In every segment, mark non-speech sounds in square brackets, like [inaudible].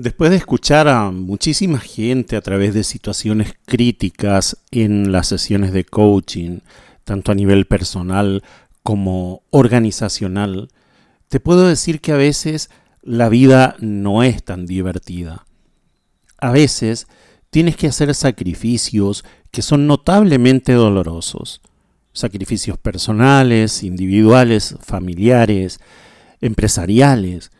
Después de escuchar a muchísima gente a través de situaciones críticas en las sesiones de coaching, tanto a nivel personal como organizacional, te puedo decir que a veces la vida no es tan divertida. A veces tienes que hacer sacrificios que son notablemente dolorosos. Sacrificios personales, individuales, familiares, empresariales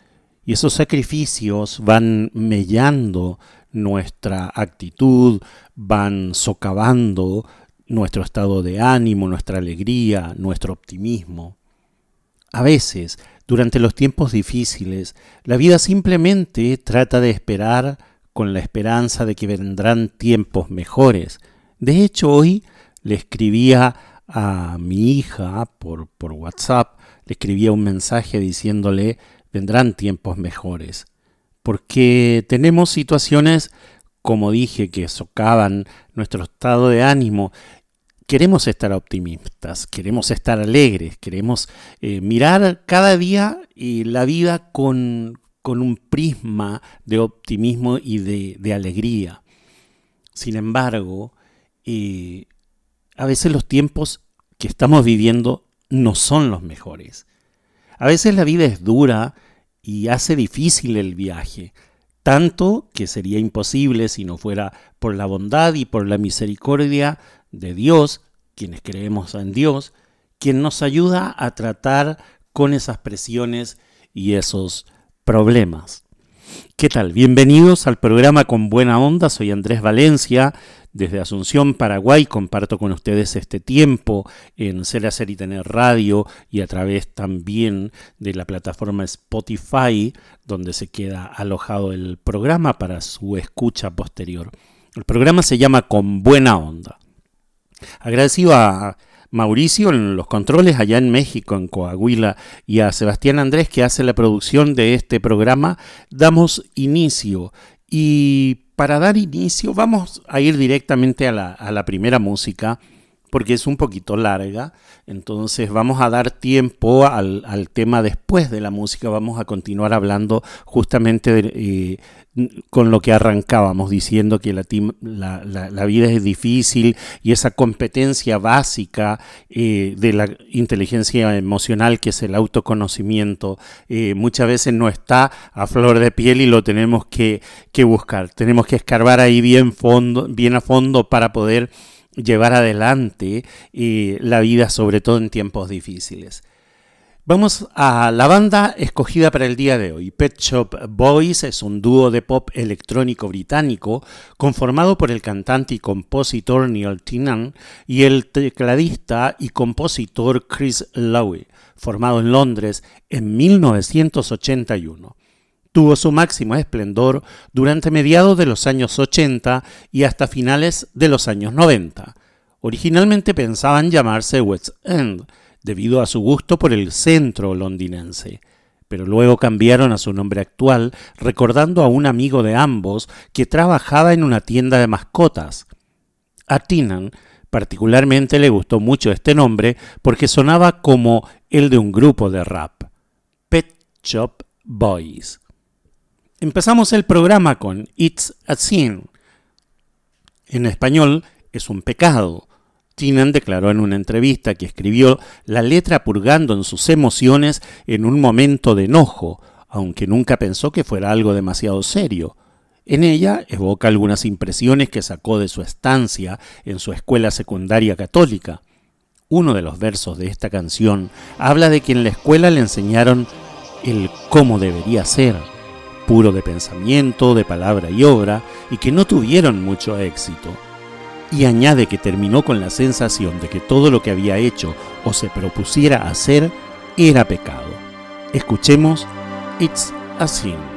y esos sacrificios van mellando nuestra actitud, van socavando nuestro estado de ánimo, nuestra alegría, nuestro optimismo. A veces, durante los tiempos difíciles, la vida simplemente trata de esperar con la esperanza de que vendrán tiempos mejores. De hecho, hoy le escribía a mi hija por, por WhatsApp, le escribía un mensaje diciéndole vendrán tiempos mejores. Porque tenemos situaciones, como dije, que socavan nuestro estado de ánimo. Queremos estar optimistas, queremos estar alegres, queremos eh, mirar cada día y la vida con, con, un prisma de optimismo y de, alegría. Sin embargo, eh, a veces los tiempos que estamos viviendo no son los mejores. A veces la vida es dura y hace difícil el viaje, tanto que sería imposible si no fuera por la bondad y por la misericordia de Dios, quienes creemos en Dios, quien nos ayuda a tratar con esas presiones y esos problemas. ¿Qué tal? Bienvenidos al programa Con Buena Onda. Soy Andrés Valencia. Desde Asunción, Paraguay, comparto con ustedes este tiempo en Ser, Hacer y Tener Radio y a través también de la plataforma Spotify, donde se queda alojado el programa para su escucha posterior. El programa se llama Con Buena Onda. Agradecido a Mauricio en los controles allá en México, en Coahuila, y a Sebastián Andrés que hace la producción de este programa, damos inicio. Y para dar inicio vamos a ir directamente a la, primera música porque es un poquito larga, entonces vamos a dar tiempo al, tema después de la música, vamos a continuar hablando justamente eh, con lo que arrancábamos, diciendo que la, la, vida es difícil y esa competencia básica eh, de la inteligencia emocional, que es el autoconocimiento, eh, muchas veces no está a flor de piel y lo tenemos que, que buscar, tenemos que escarbar ahí bien, fondo, bien a fondo para poder llevar adelante la vida, sobre todo en tiempos difíciles. Vamos a la banda escogida para el día de hoy. Pet Shop Boys es un dúo de pop electrónico británico conformado por el cantante y compositor Neil Tennant y el tecladista y compositor Chris Lowe, formado en Londres en 1981 tuvo su máximo esplendor durante mediados de los años 80 y hasta finales de los años 90. Originalmente pensaban llamarse West End, debido a su gusto por el centro londinense, pero luego cambiaron a su nombre actual, recordando a un amigo de ambos que trabajaba en una tienda de mascotas. A Tinan particularmente le gustó mucho este nombre porque sonaba como el de un grupo de rap, Pet Shop Boys. Empezamos el programa con It's a Sin. En español es un pecado. Tinan declaró en una entrevista que escribió la letra purgando en sus emociones en un momento de enojo, aunque nunca pensó que fuera algo demasiado serio. En ella evoca algunas impresiones que sacó de su estancia en su escuela secundaria católica. Uno de los versos de esta canción habla de que en la escuela le enseñaron el cómo debería ser puro de pensamiento, de palabra y obra, y que no tuvieron mucho éxito. Y añade que terminó con la sensación de que todo lo que había hecho o se propusiera hacer era pecado. Escuchemos It's a Sin.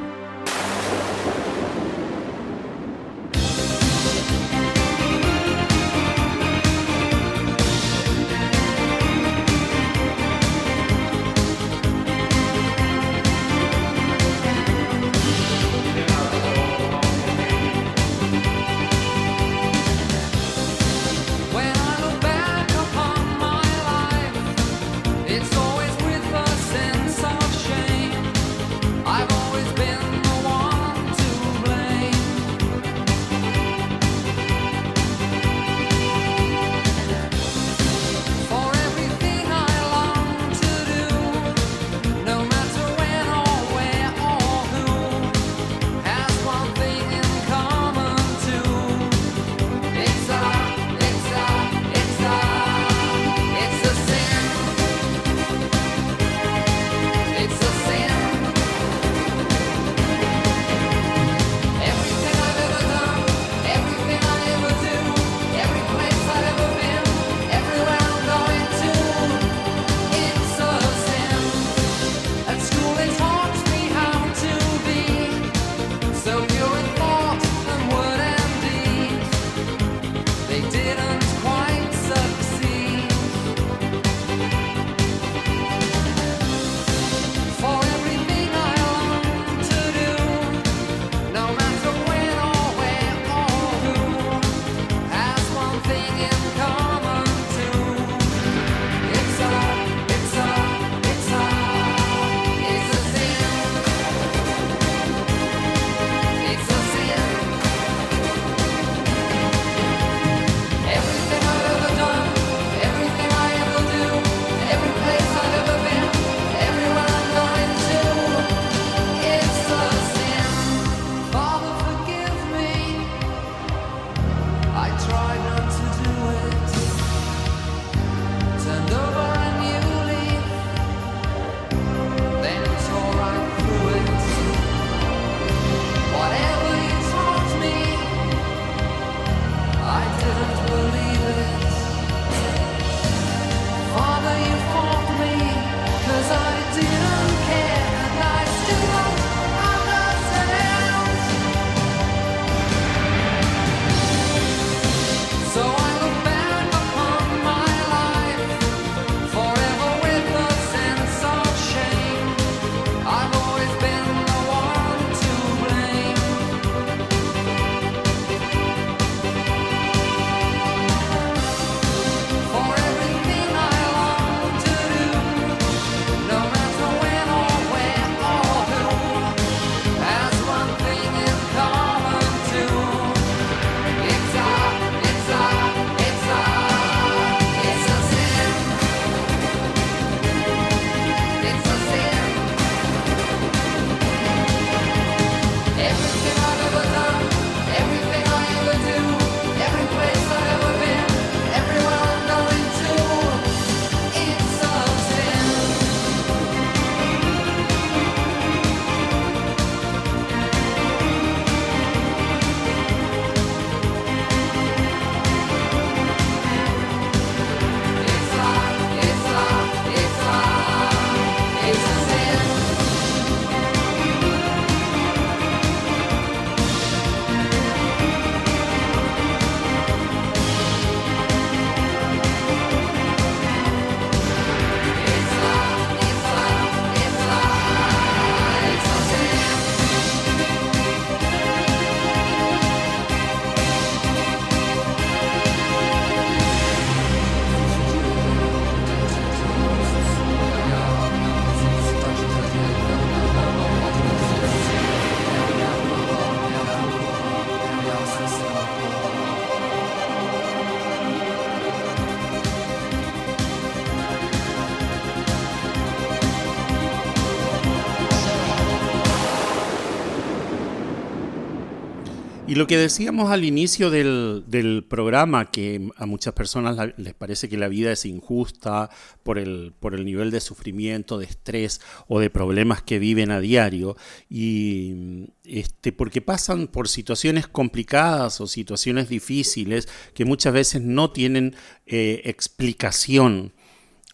Lo que decíamos al inicio del, programa, que a muchas personas les parece que la vida es injusta por el, por el nivel de sufrimiento, de estrés o de problemas que viven a diario, y este, porque pasan por situaciones complicadas o situaciones difíciles que muchas veces no tienen eh, explicación.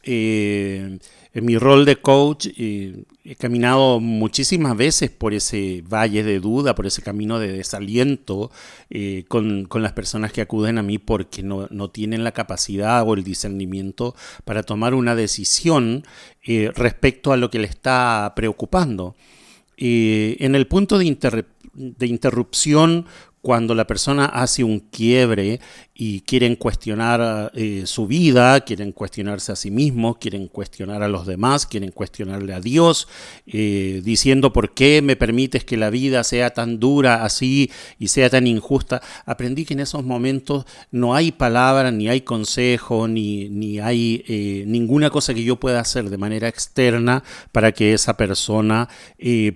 Eh, en mi rol de coach eh, he caminado muchísimas veces por ese valle de duda, por ese camino de desaliento eh, con, las personas que acuden a mí porque no, tienen la capacidad o el discernimiento para tomar una decisión eh, respecto a lo que le está preocupando. en el punto de, de interrupción cuando la persona hace un quiebre y quieren cuestionar eh, su vida, quieren cuestionarse a sí mismos, quieren cuestionar a los demás, quieren cuestionarle a Dios, eh, diciendo por qué me permites que la vida sea tan dura así y sea tan injusta. Aprendí que en esos momentos no hay palabra, ni hay consejo, ni, ni hay eh, ninguna cosa que yo pueda hacer de manera externa para que esa persona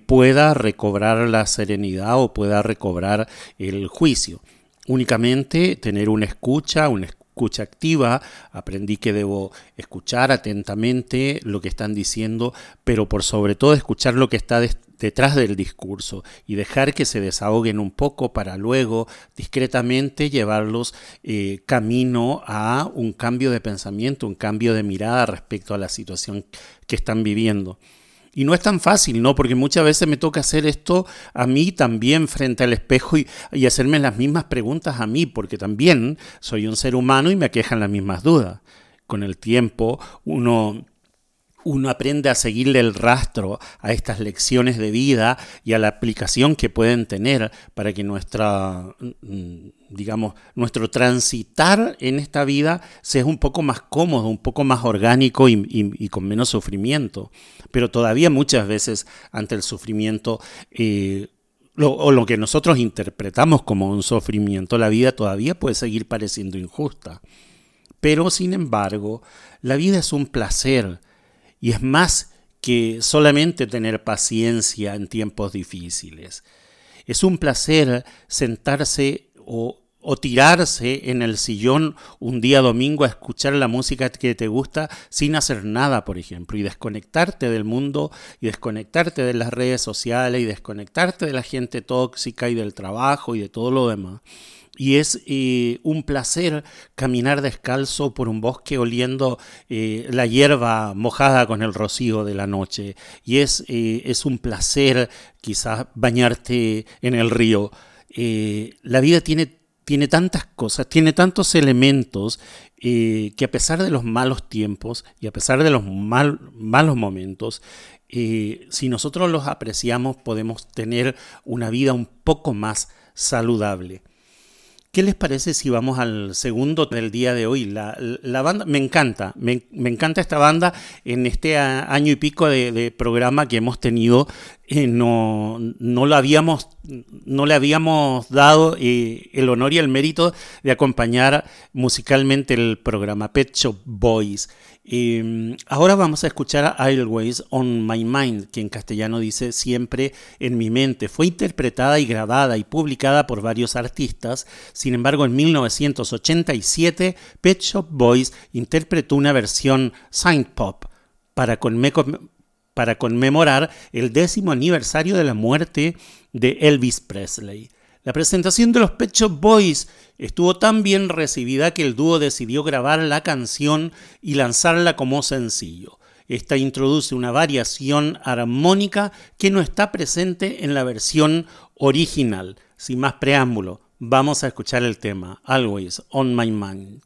pueda recobrar la serenidad o pueda recobrar el juicio únicamente tener una escucha, una escucha activa, aprendí que debo escuchar atentamente lo que están diciendo, pero por sobre todo escuchar lo que está detrás del discurso y dejar que se desahoguen un poco para luego discretamente llevarlos eh, camino a un cambio de pensamiento, un cambio de mirada respecto a la situación que están viviendo. Y no es tan fácil, ¿no? Porque muchas veces me toca hacer esto a mí también frente al espejo y, hacerme las mismas preguntas a mí, porque también soy un ser humano y me aquejan las mismas dudas. Con el tiempo uno uno aprende a seguirle el rastro a estas lecciones de vida y a la aplicación que pueden tener para que nuestra, mm, digamos, nuestro transitar en esta vida sea un poco más cómodo, un poco más orgánico y, con menos sufrimiento. Pero todavía muchas veces ante el sufrimiento, eh, o lo que nosotros interpretamos como un sufrimiento, la vida todavía puede seguir pareciendo injusta. Pero sin embargo, la vida es un placer y es más que solamente tener paciencia en tiempos difíciles. Es un placer sentarse o, tirarse en el sillón un día domingo a escuchar la música que te gusta sin hacer nada, por ejemplo, y desconectarte del mundo y desconectarte de las redes sociales y desconectarte de la gente tóxica y del trabajo y de todo lo demás y es eh, un placer caminar descalzo por un bosque oliendo eh, la hierba mojada con el rocío de la noche y es, eh, es un placer quizás bañarte en el río. la vida tiene, tiene tantas cosas, tiene tantos elementos que a pesar de los malos tiempos y a pesar de los malos momentos, si nosotros los apreciamos podemos tener una vida un poco más saludable. ¿Qué les parece si vamos al segundo del día de hoy? La, banda, me encanta, me, encanta esta banda en este año y pico de, programa que hemos tenido. Eh, no, no, lo habíamos, no le habíamos dado eh, el honor y el mérito de acompañar musicalmente el programa Pet Shop Boys. Em, ahora vamos a escuchar a Always on My Mind, que en castellano dice siempre en mi mente. Fue interpretada y grabada y publicada por varios artistas. Sin embargo, en 1987, Pet Shop Boys interpretó una versión synth pop para conmemorar el décimo aniversario de la muerte de Elvis Presley. La presentación de los Pet Boys estuvo tan bien recibida que el dúo decidió grabar la canción y lanzarla como sencillo. Esta introduce una variación armónica que no está presente en la versión original. Sin más preámbulo, vamos a escuchar el tema Always on My Mind.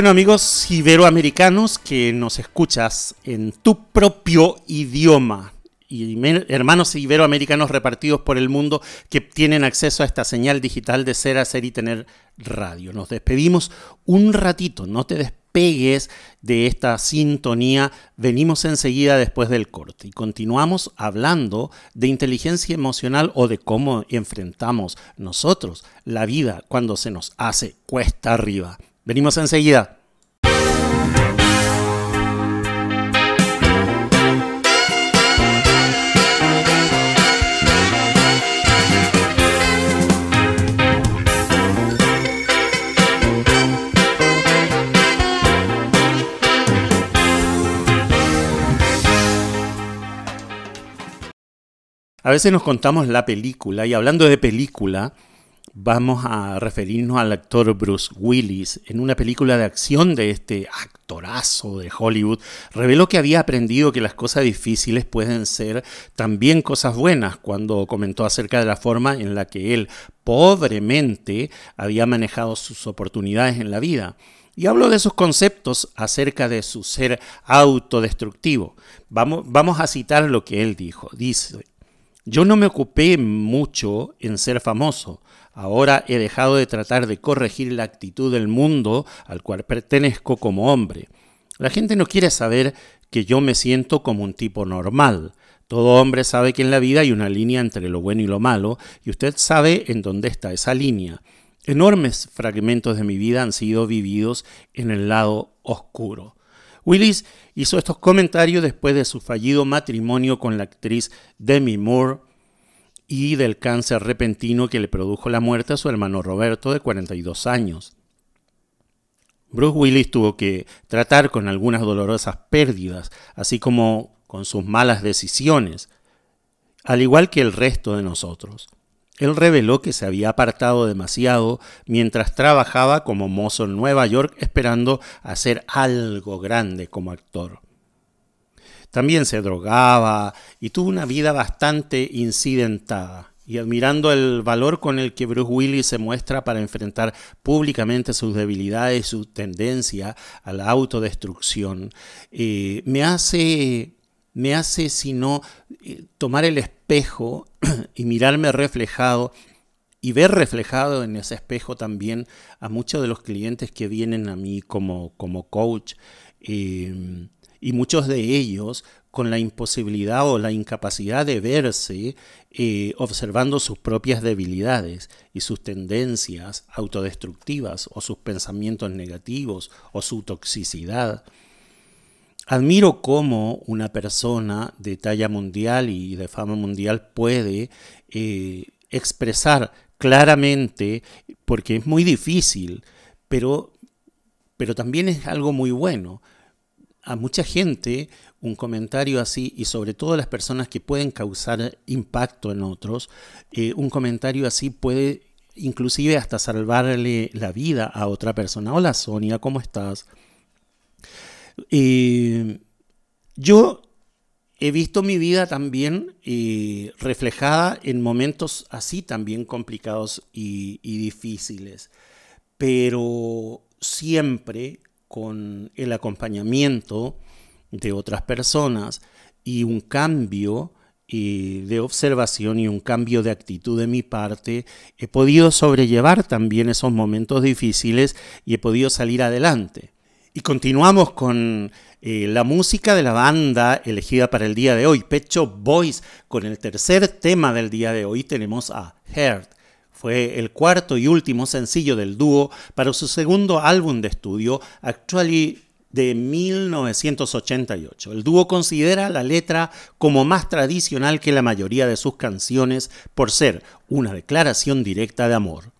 Bueno amigos iberoamericanos que nos escuchas en tu propio idioma y hermanos iberoamericanos repartidos por el mundo que tienen acceso a esta señal digital de ser, hacer y tener radio. Nos despedimos un ratito, no te despegues de esta sintonía. Venimos enseguida después del corte y continuamos hablando de inteligencia emocional o de cómo enfrentamos nosotros la vida cuando se nos hace cuesta arriba. Venimos enseguida. A veces nos contamos la película y hablando de película, vamos a referirnos al actor Bruce Willis. En una película de acción de este actorazo de Hollywood, reveló que había aprendido que las cosas difíciles pueden ser también cosas buenas cuando comentó acerca de la forma en la que él pobremente había manejado sus oportunidades en la vida. Y habló de sus conceptos acerca de su ser autodestructivo. Vamos, vamos a citar lo que él dijo. Dice, yo no me ocupé mucho en ser famoso. Ahora he dejado de tratar de corregir la actitud del mundo al cual pertenezco como hombre. La gente no quiere saber que yo me siento como un tipo normal. Todo hombre sabe que en la vida hay una línea entre lo bueno y lo malo, y usted sabe en dónde está esa línea. Enormes fragmentos de mi vida han sido vividos en el lado oscuro. Willis hizo estos comentarios después de su fallido matrimonio con la actriz Demi Moore y del cáncer repentino que le produjo la muerte a su hermano Roberto de 42 años. Bruce Willis tuvo que tratar con algunas dolorosas pérdidas, así como con sus malas decisiones, al igual que el resto de nosotros. Él reveló que se había apartado demasiado mientras trabajaba como mozo en Nueva York esperando hacer algo grande como actor. También se drogaba y tuvo una vida bastante incidentada. Y admirando el valor con el que Bruce Willis se muestra para enfrentar públicamente sus debilidades, su tendencia a la autodestrucción, eh, me hace, me hace sino eh, tomar el espejo [clears throat] y mirarme reflejado y ver reflejado en ese espejo también a muchos de los clientes que vienen a mí como, como coach. Eh, y muchos de ellos con la imposibilidad o la incapacidad de verse eh, observando sus propias debilidades y sus tendencias autodestructivas o sus pensamientos negativos o su toxicidad. Admiro cómo una persona de talla mundial y de fama mundial puede eh, expresar claramente, porque es muy difícil, pero, pero también es algo muy bueno, a mucha gente un comentario así, y sobre todo las personas que pueden causar impacto en otros, eh, un comentario así puede inclusive hasta salvarle la vida a otra persona. Hola Sonia, ¿cómo estás? Yo he visto mi vida también eh, reflejada en momentos así también complicados y difíciles, pero siempre con el acompañamiento de otras personas y un cambio eh, de observación y un cambio de actitud de mi parte, he podido sobrellevar también esos momentos difíciles y he podido salir adelante. Y continuamos con eh, la música de la banda elegida para el día de hoy, Pecho Boys, con el tercer tema del día de hoy tenemos a Heart. Fue el cuarto y último sencillo del dúo para su segundo álbum de estudio, Actually de 1988. El dúo considera la letra como más tradicional que la mayoría de sus canciones por ser una declaración directa de amor.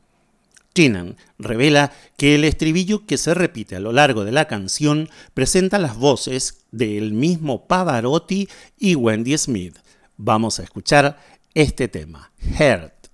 Tinan revela que el estribillo que se repite a lo largo de la canción presenta las voces del mismo Pavarotti y Wendy Smith. Vamos a escuchar este tema, Heart.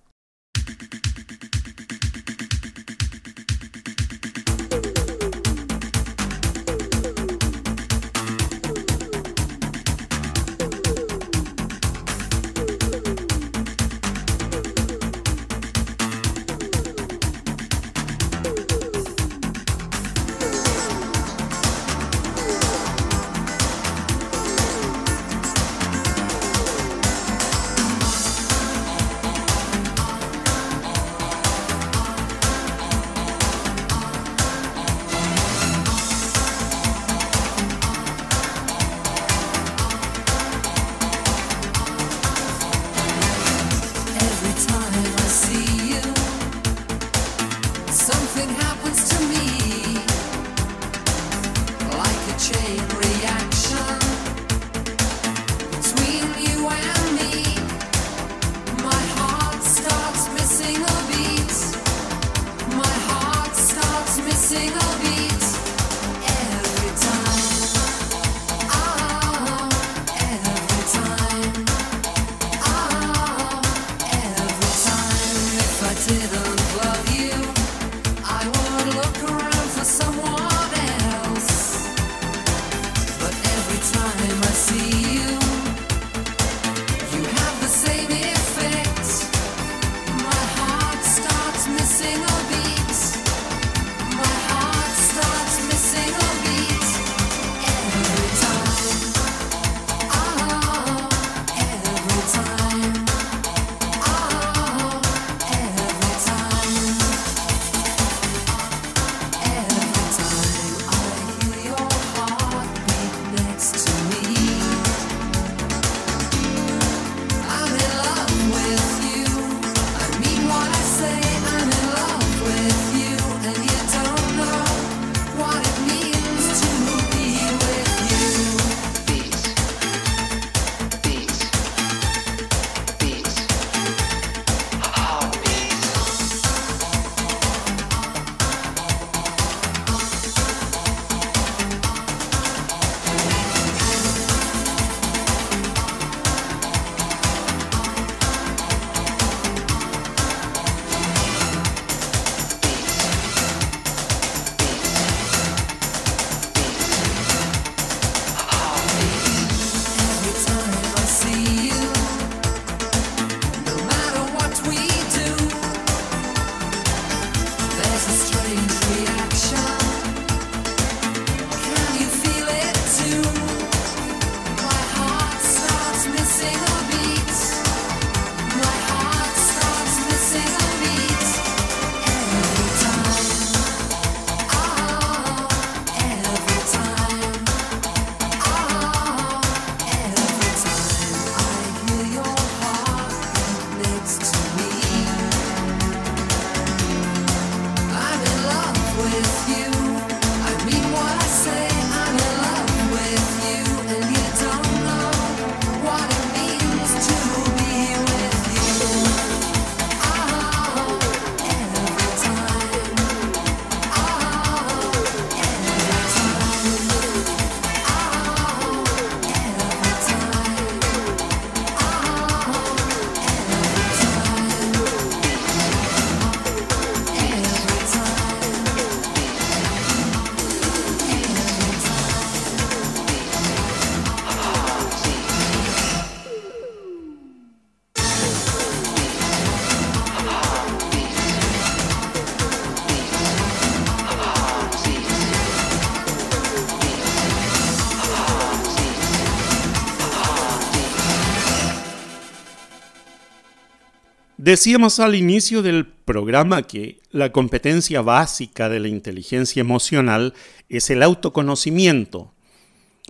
Decíamos al inicio del programa que la competencia básica de la inteligencia emocional es el autoconocimiento,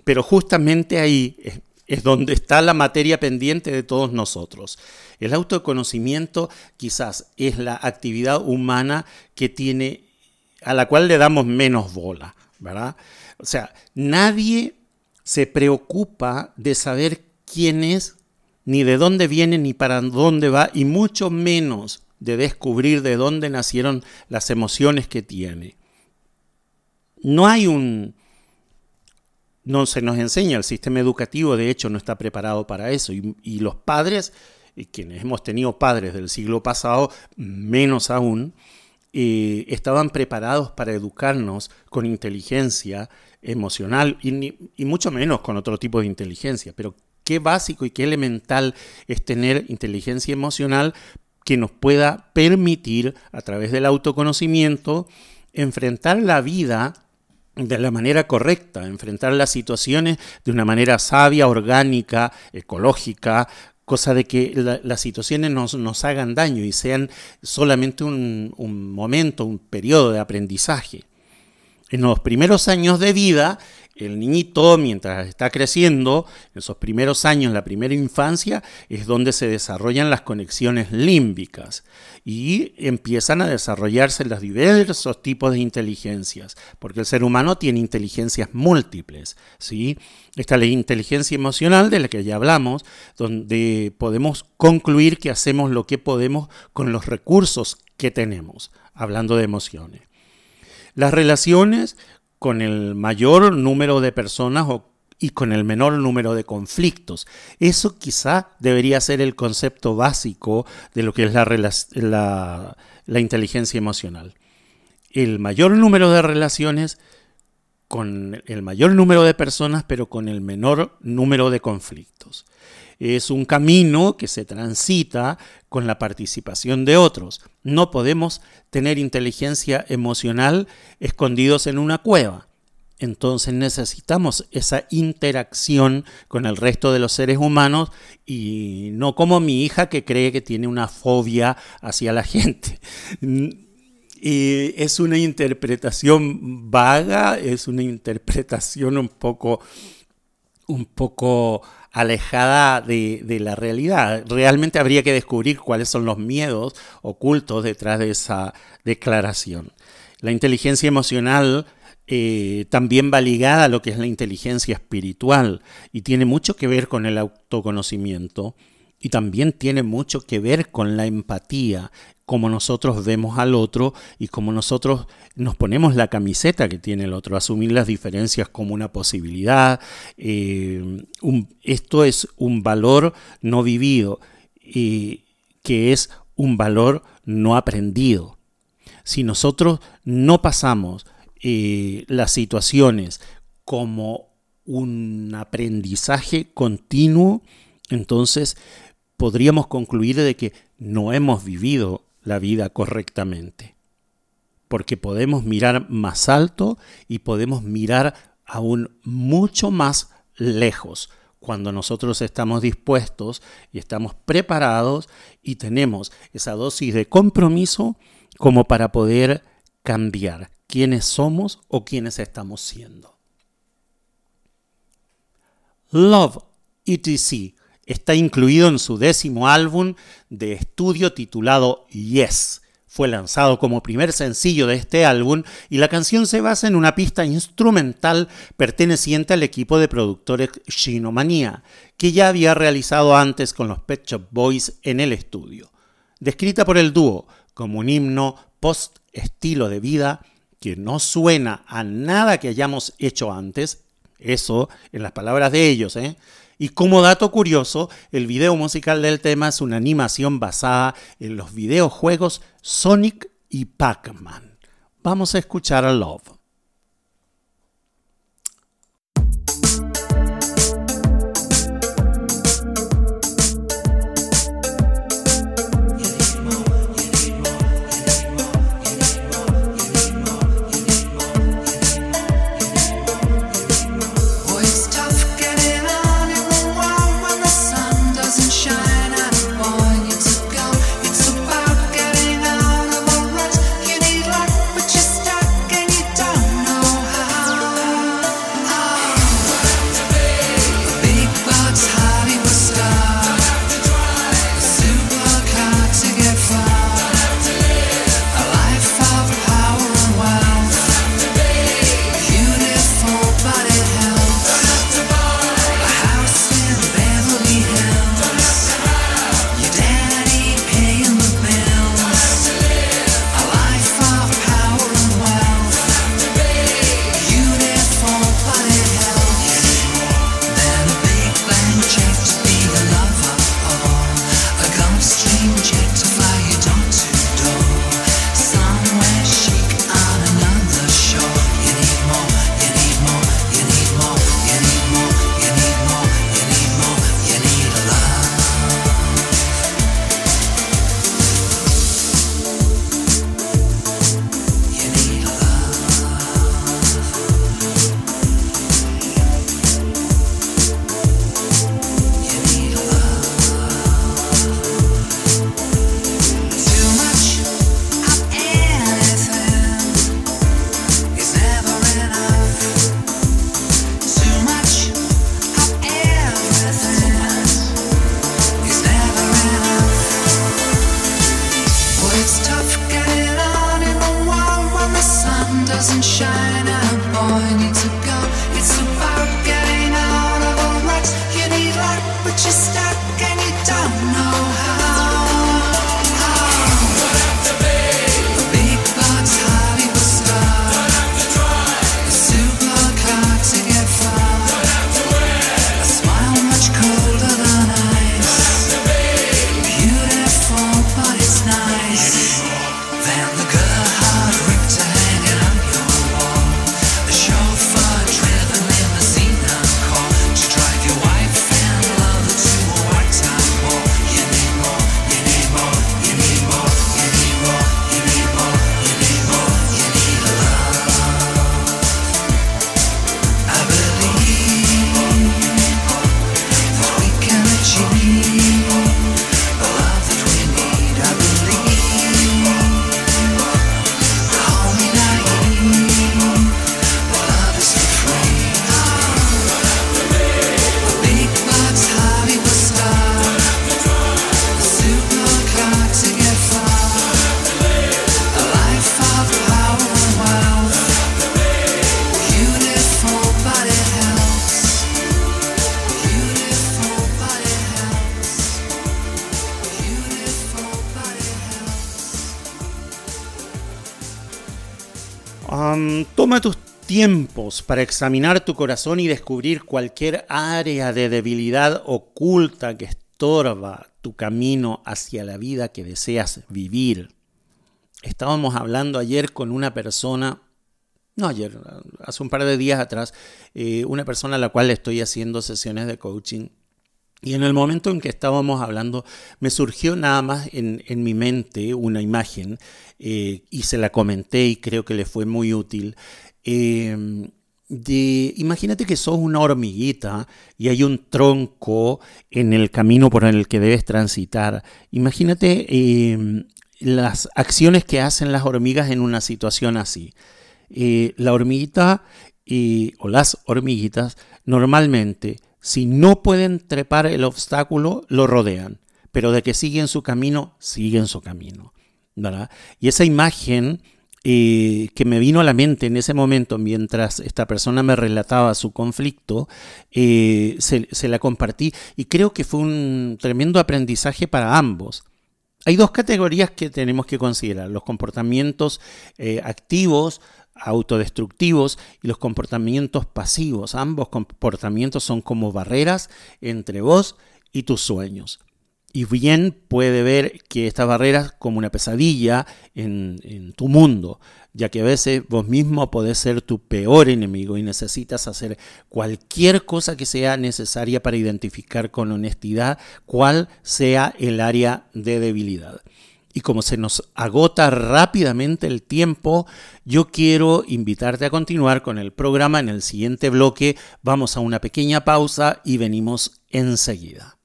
pero justamente ahí es, donde está la materia pendiente de todos nosotros. El autoconocimiento quizás es la actividad humana que tiene a la cual le damos menos bola, ¿verdad? O sea, nadie se preocupa de saber quién es ni de dónde viene ni para dónde va, y mucho menos de descubrir de dónde nacieron las emociones que tiene. No hay un... No se nos enseña, el sistema educativo de hecho no está preparado para eso, y, los padres, y quienes hemos tenido padres del siglo pasado, menos aún, eh, estaban preparados para educarnos con inteligencia emocional y, y, mucho menos con otro tipo de inteligencia, pero qué básico y qué elemental es tener inteligencia emocional que nos pueda permitir, a través del autoconocimiento, enfrentar la vida de la manera correcta, enfrentar las situaciones de una manera sabia, orgánica, ecológica, cosa de que las situaciones nos, nos, hagan daño y sean solamente un, un momento, un periodo de aprendizaje. En los primeros años de vida el niñito, mientras está creciendo, en esos primeros años, la primera infancia, es donde se desarrollan las conexiones límbicas y empiezan a desarrollarse los diversos tipos de inteligencias, porque el ser humano tiene inteligencias múltiples. ¿sí? Está la inteligencia emocional de la que ya hablamos, donde podemos concluir que hacemos lo que podemos con los recursos que tenemos, hablando de emociones. Las relaciones con el mayor número de personas y con el menor número de conflictos. Eso quizá debería ser el concepto básico de lo que es la, la inteligencia emocional. El mayor número de relaciones con el mayor número de personas, pero con el menor número de conflictos es un camino que se transita con la participación de otros. No podemos tener inteligencia emocional escondidos en una cueva. Entonces necesitamos esa interacción con el resto de los seres humanos y no como mi hija que cree que tiene una fobia hacia la gente. Y es una interpretación vaga, es una interpretación un poco, un poco alejada de, la realidad. Realmente habría que descubrir cuáles son los miedos ocultos detrás de esa declaración. La inteligencia emocional eh, también va ligada a lo que es la inteligencia espiritual y tiene mucho que ver con el autoconocimiento y también tiene mucho que ver con la empatía, como nosotros vemos al otro y como nosotros nos ponemos la camiseta que tiene el otro, asumir las diferencias como una posibilidad. Eh, esto es un valor no vivido, y que es un valor no aprendido. Si nosotros no pasamos eh, las situaciones como un aprendizaje continuo, entonces podríamos concluir de que no hemos vivido la vida correctamente. Porque podemos mirar más alto y podemos mirar aún mucho más lejos cuando nosotros estamos dispuestos y estamos preparados y tenemos esa dosis de compromiso como para poder cambiar quiénes somos o quiénes estamos siendo. Love, etc está incluido en su décimo álbum de estudio titulado Yes. Fue lanzado como primer sencillo de este álbum y la canción se basa en una pista instrumental perteneciente al equipo de productores Shinomania, que ya había realizado antes con los Pet Shop Boys en el estudio. Descrita por el dúo como un himno post estilo de vida que no suena a nada que hayamos hecho antes, eso en las palabras de ellos, ¿eh? Y como dato curioso, el video musical del tema es una animación basada en los videojuegos Sonic y Pac-Man. Vamos a escuchar a Love. Tiempos para examinar tu corazón y descubrir cualquier área de debilidad oculta que estorba tu camino hacia la vida que deseas vivir. Estábamos hablando ayer con una persona, no ayer, hace un par de días atrás, eh, una persona a la cual estoy haciendo sesiones de coaching. Y en el momento en que estábamos hablando, me surgió nada más en, mi mente una imagen eh, y se la comenté y creo que le fue muy útil. Em, imagínate que sos una hormiguita y hay un tronco en el camino por el que debes transitar. Imagínate em, las acciones que hacen las hormigas en una situación así. Eh, la hormiguita o las hormiguitas normalmente, si no pueden trepar el obstáculo, lo rodean, pero de que siguen su camino, siguen su camino. Y esa imagen eh, que me vino a la mente en ese momento mientras esta persona me relataba su conflicto, eh, se la compartí y creo que fue un tremendo aprendizaje para ambos. Hay dos categorías que tenemos que considerar, los comportamientos eh, activos, autodestructivos y los comportamientos pasivos. Ambos comportamientos son como barreras entre vos y tus sueños. Y bien puede ver que estas barreras como una pesadilla en, tu mundo, ya que a veces vos mismo podés ser tu peor enemigo y necesitas hacer cualquier cosa que sea necesaria para identificar con honestidad cuál sea el área de debilidad. Y como se nos agota rápidamente el tiempo, yo quiero invitarte a continuar con el programa en el siguiente bloque. Vamos a una pequeña pausa y venimos enseguida.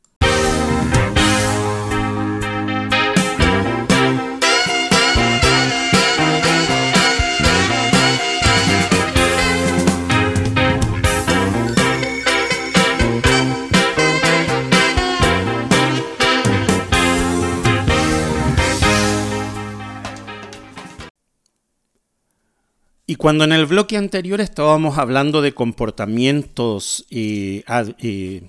Y cuando en el bloque anterior estábamos hablando de comportamientos, eh, eh,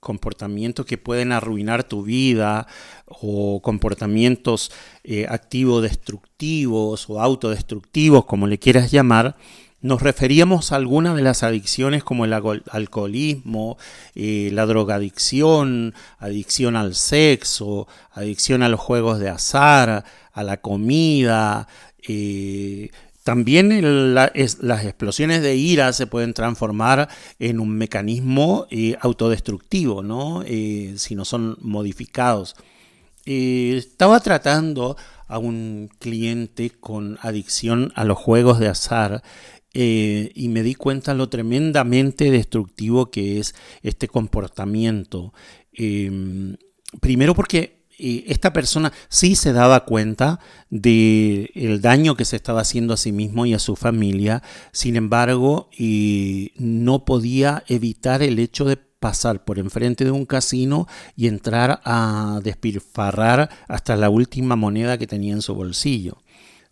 comportamientos que pueden arruinar tu vida o comportamientos eh, activos destructivos o autodestructivos, como le quieras llamar, nos referíamos a algunas de las adicciones como el alcoholismo, la drogadicción, adicción al sexo, adicción a los juegos de azar, a la comida, también las explosiones de ira se pueden transformar en un mecanismo eh, autodestructivo, ¿no? Eh, si no son modificados. Eh, estaba tratando a un cliente con adicción a los juegos de azar y me di cuenta lo tremendamente destructivo que es este comportamiento. primero porque esta persona sí se daba cuenta del el daño que se estaba haciendo a sí mismo y a su familia, sin embargo, y no podía evitar el hecho de pasar por enfrente de un casino y entrar a despilfarrar hasta la última moneda que tenía en su bolsillo.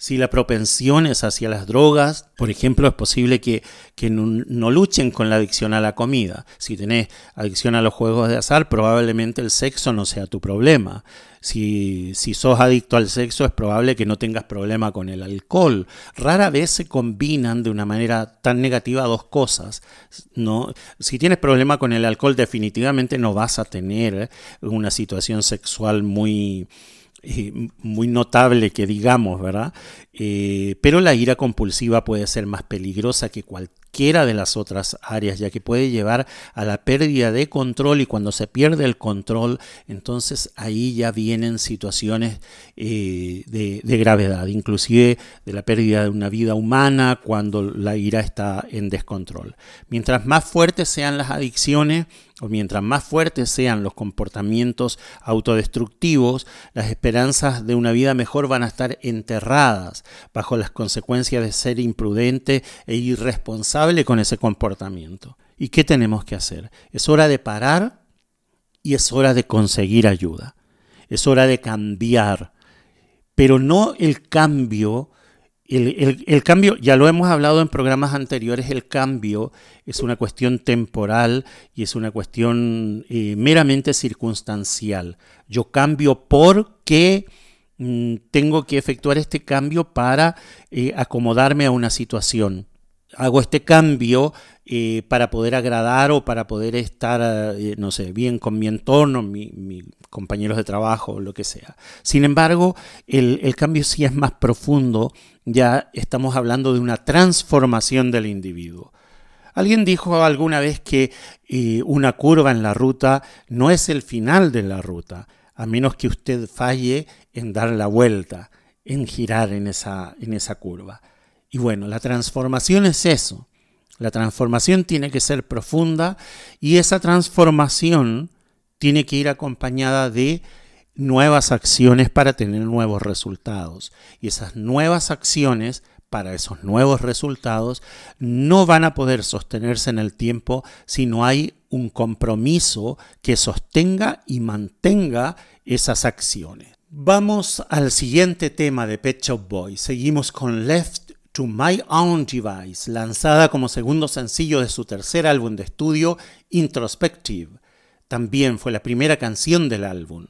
Si la propensión es hacia las drogas, por ejemplo, es posible que, no, luchen con la adicción a la comida. Si tenés adicción a los juegos de azar, probablemente el sexo no sea tu problema. Si, si sos adicto al sexo, es probable que no tengas problema con el alcohol. Rara vez se combinan de una manera tan negativa dos cosas. ¿no? Si tienes problema con el alcohol, definitivamente no vas a tener una situación sexual muy eh, muy notable que digamos, ¿verdad? Eh, pero la ira compulsiva puede ser más peligrosa que cualquiera de las otras áreas, ya que puede llevar a la pérdida de control y cuando se pierde el control, entonces ahí ya vienen situaciones eh, de, de, gravedad, inclusive de la pérdida de una vida humana cuando la ira está en descontrol. Mientras más fuertes sean las adicciones, o mientras más fuertes sean los comportamientos autodestructivos, las esperanzas de una vida mejor van a estar enterradas bajo las consecuencias de ser imprudente e irresponsable con ese comportamiento. ¿Y qué tenemos que hacer? Es hora de parar y es hora de conseguir ayuda. Es hora de cambiar, pero no el cambio el, cambio, ya lo hemos hablado en programas anteriores, el cambio es una cuestión temporal y es una cuestión eh, meramente circunstancial. Yo cambio porque mm, tengo que efectuar este cambio para eh, acomodarme a una situación. Hago este cambio eh, para poder agradar o para poder estar, eh, no sé, bien con mi entorno, mis compañeros de trabajo, lo que sea. Sin embargo, el, el cambio sí es más profundo, ya estamos hablando de una transformación del individuo. Alguien dijo alguna vez que eh, una curva en la ruta no es el final de la ruta, a menos que usted falle en dar la vuelta, en girar en esa, en esa curva. Y bueno, la transformación es eso. La transformación tiene que ser profunda y esa transformación tiene que ir acompañada de nuevas acciones para tener nuevos resultados. Y esas nuevas acciones para esos nuevos resultados no van a poder sostenerse en el tiempo si no hay un compromiso que sostenga y mantenga esas acciones. Vamos al siguiente tema de Pet Shop Boys. Seguimos con Left to My Own Device, lanzada como segundo sencillo de su tercer álbum de estudio, Introspective. También fue la primera canción del álbum.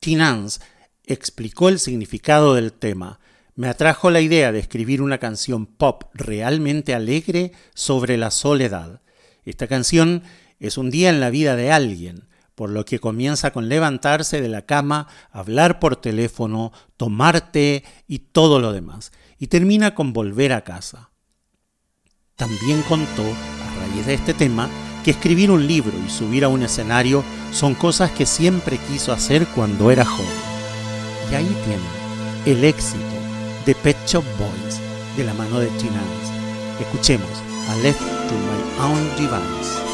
Tinance explicó el significado del tema me atrajo la idea de escribir una canción pop realmente alegre sobre la soledad. Esta canción es un día en la vida de alguien, por lo que comienza con levantarse de la cama, hablar por teléfono, tomar té y todo lo demás, y termina con volver a casa. También contó, a raíz de este tema, que escribir un libro y subir a un escenario son cosas que siempre quiso hacer cuando era joven. Y ahí tienen el éxito de Pet Shop Boys de la mano de Tinans. Escuchemos a Left to My Own Device.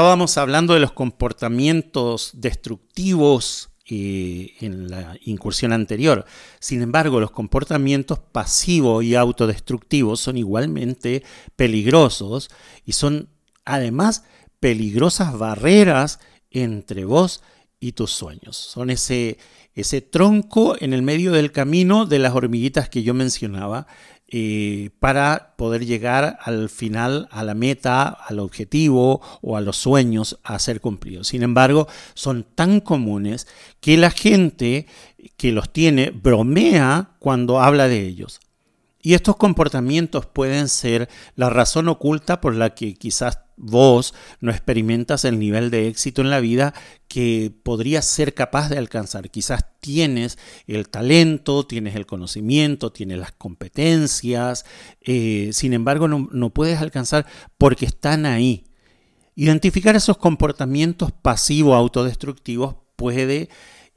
Estábamos hablando de los comportamientos destructivos eh, en la incursión anterior. Sin embargo, los comportamientos pasivos y autodestructivos son igualmente peligrosos y son además peligrosas barreras entre vos y tus sueños. Son ese, ese tronco en el medio del camino de las hormiguitas que yo mencionaba para poder llegar al final, a la meta, al objetivo o a los sueños a ser cumplidos. Sin embargo, son tan comunes que la gente que los tiene bromea cuando habla de ellos. Y estos comportamientos pueden ser la razón oculta por la que quizás vos no experimentas el nivel de éxito en la vida que podrías ser capaz de alcanzar. Quizás tienes el talento, tienes el conocimiento, tienes las competencias, eh, sin embargo no, no puedes alcanzar porque están ahí. Identificar esos comportamientos pasivos autodestructivos puede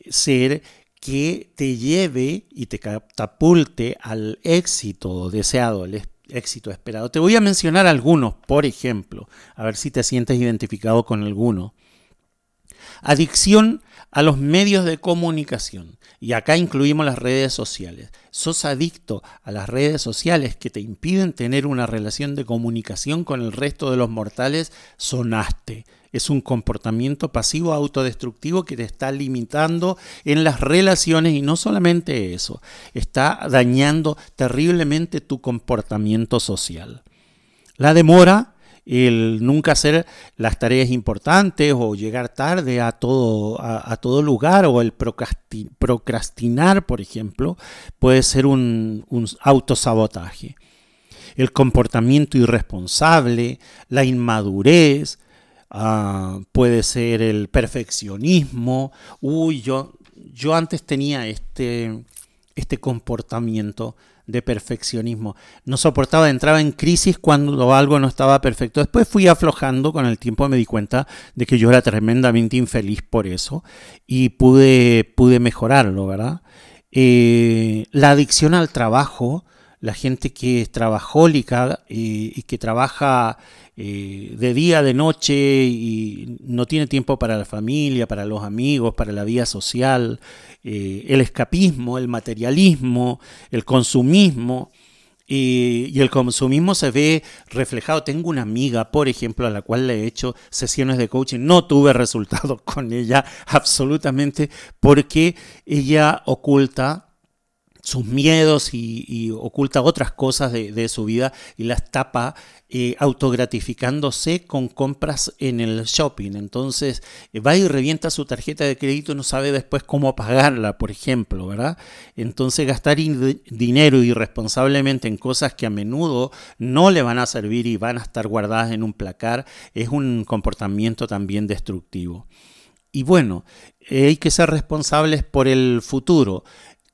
ser que te lleve y te catapulte al éxito deseado, el éxito esperado. Te voy a mencionar algunos, por ejemplo, a ver si te sientes identificado con alguno. Adicción a los medios de comunicación. Y acá incluimos las redes sociales. Sos adicto a las redes sociales que te impiden tener una relación de comunicación con el resto de los mortales, sonaste es un comportamiento pasivo autodestructivo que te está limitando en las relaciones y no solamente eso, está dañando terriblemente tu comportamiento social. La demora, el nunca hacer las tareas importantes o llegar tarde a todo, a, todo lugar o el procrastinar, por ejemplo, puede ser un, autosabotaje el comportamiento irresponsable, la inmadurez, Ah, puede ser el perfeccionismo. Uy, yo, yo antes tenía este, este comportamiento de perfeccionismo. No soportaba, entraba en crisis cuando algo no estaba perfecto. Después fui aflojando, con el tiempo me di cuenta de que yo era tremendamente infeliz por eso y pude, pude mejorarlo, ¿verdad? Eh, la adicción al trabajo, la gente que es trabajólica eh, y que trabaja eh, de día, de noche y no tiene tiempo para la familia, para los amigos, para la vida social, eh, el escapismo, el materialismo, el consumismo. y el consumismo se ve reflejado. Tengo una amiga, por ejemplo, a la cual le he hecho sesiones de coaching. No tuve resultados [laughs] con ella absolutamente porque ella oculta sus miedos y, oculta otras cosas de, su vida y las tapa eh, autogratificándose con compras en el shopping. Entonces eh, va y revienta su tarjeta de crédito y no sabe después cómo pagarla, por ejemplo, ¿verdad? Entonces gastar dinero irresponsablemente en cosas que a menudo no le van a servir y van a estar guardadas en un placar es un comportamiento también destructivo. Y bueno, hay que ser responsables por el futuro.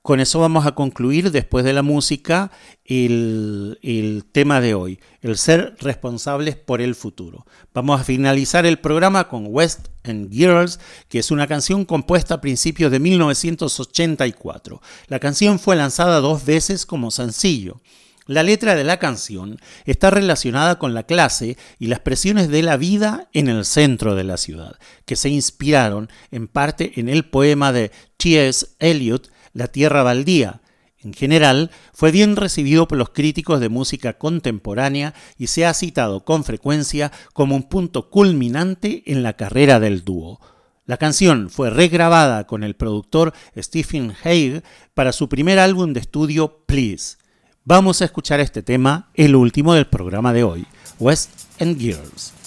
Con eso vamos a concluir después de la música el, tema de hoy, el ser responsables por el futuro. Vamos a finalizar el programa con West and Girls, que es una canción compuesta a principios de 1984. La canción fue lanzada dos veces como sencillo. La letra de la canción está relacionada con la clase y las presiones de la vida en el centro de la ciudad, que se inspiraron en parte en el poema de T.S. Eliot la Tierra Baldía. En general, fue bien recibido por los críticos de música contemporánea y se ha citado con frecuencia como un punto culminante en la carrera del dúo. La canción fue regrabada con el productor Stephen Haig para su primer álbum de estudio Please. Vamos a escuchar este tema, el último del programa de hoy, West and Girls.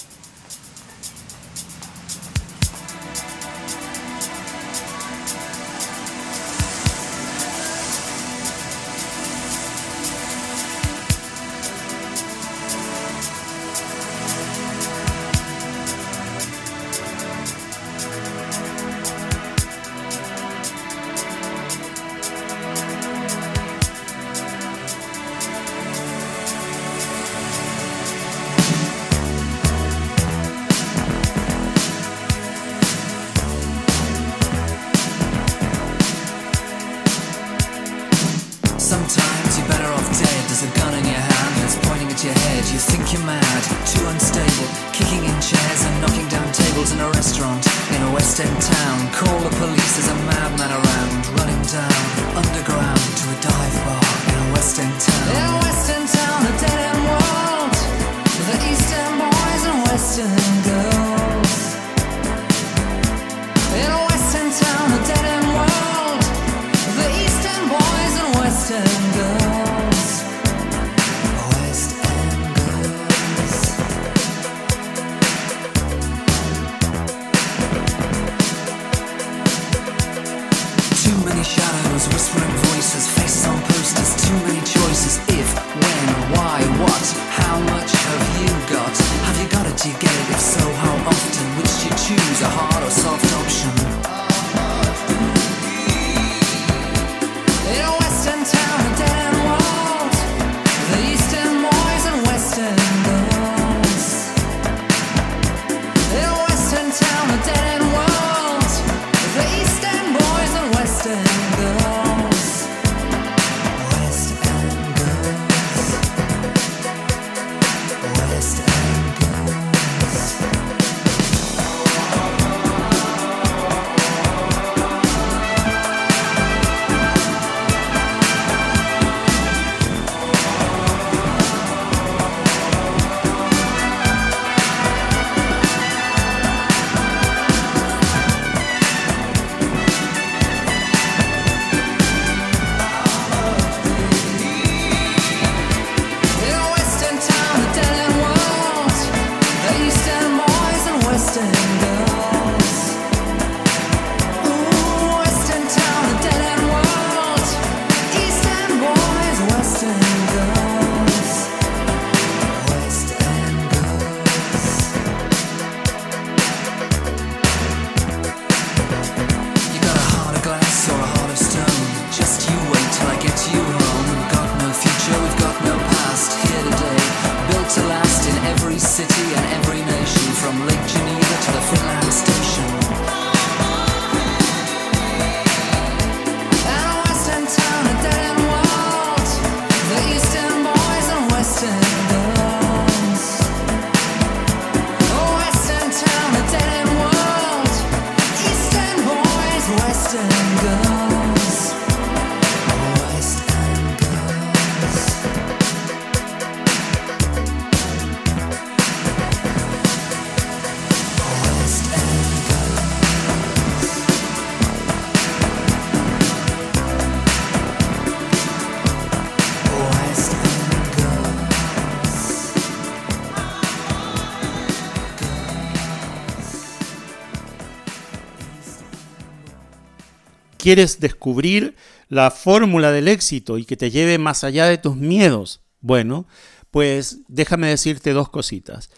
¿Quieres descubrir la fórmula del éxito y que te lleve más allá de tus miedos? Bueno, pues déjame decirte dos cositas.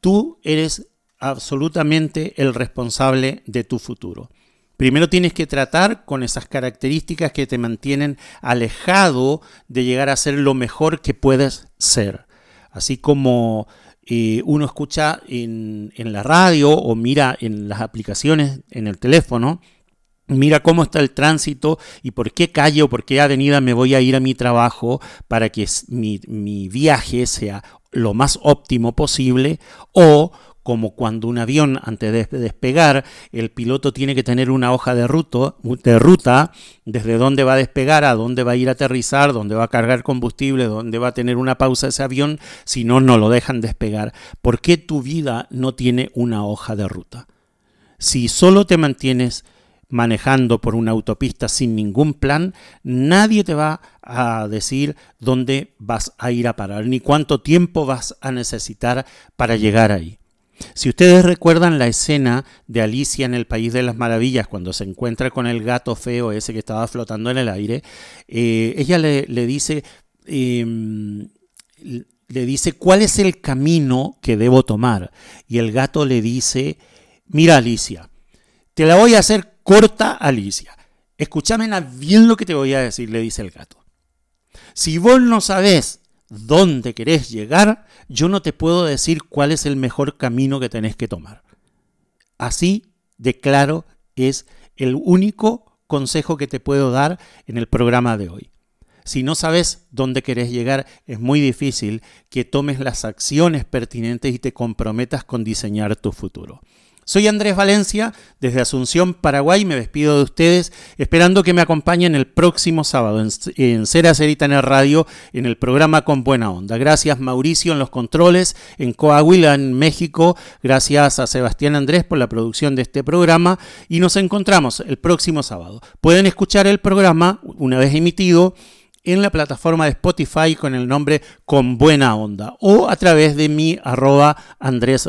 Tú eres absolutamente el responsable de tu futuro. Primero tienes que tratar con esas características que te mantienen alejado de llegar a ser lo mejor que puedes ser. Así como eh, uno escucha en, en la radio o mira en las aplicaciones en el teléfono, Mira cómo está el tránsito y por qué calle o por qué avenida me voy a ir a mi trabajo para que mi, mi viaje sea lo más óptimo posible. O como cuando un avión antes de despegar, el piloto tiene que tener una hoja de, de ruta, desde dónde va a despegar, a dónde va a ir a aterrizar, dónde va a cargar combustible, dónde va a tener una pausa ese avión, si no, no lo dejan despegar. ¿Por qué tu vida no tiene una hoja de ruta? Si solo te mantienes manejando por una autopista sin ningún plan, nadie te va a decir dónde vas a ir a parar, ni cuánto tiempo vas a necesitar para llegar ahí. Si ustedes recuerdan la escena de Alicia en el País de las Maravillas, cuando se encuentra con el gato feo ese que estaba flotando en el aire, eh, ella le, dice, eh, le dice, ¿cuál es el camino que debo tomar? Y el gato le dice, mira Alicia, te la voy a hacer corta, Alicia. Escúchame bien lo que te voy a decir, le dice el gato. Si vos no sabés dónde querés llegar, yo no te puedo decir cuál es el mejor camino que tenés que tomar. Así de claro es el único consejo que te puedo dar en el programa de hoy. Si no sabes dónde querés llegar, es muy difícil que tomes las acciones pertinentes y te comprometas con diseñar tu futuro. Soy Andrés Valencia, desde Asunción, Paraguay, me despido de ustedes, esperando que me acompañen el próximo sábado en, Cera Cerita en el Radio, en el programa Con Buena Onda. Gracias Mauricio en los controles, en Coahuila, en México, gracias a Sebastián Andrés por la producción de este programa y nos encontramos el próximo sábado. Pueden escuchar el programa una vez emitido en la plataforma de Spotify con el nombre Con Buena Onda o a través de mi arroba Andrés.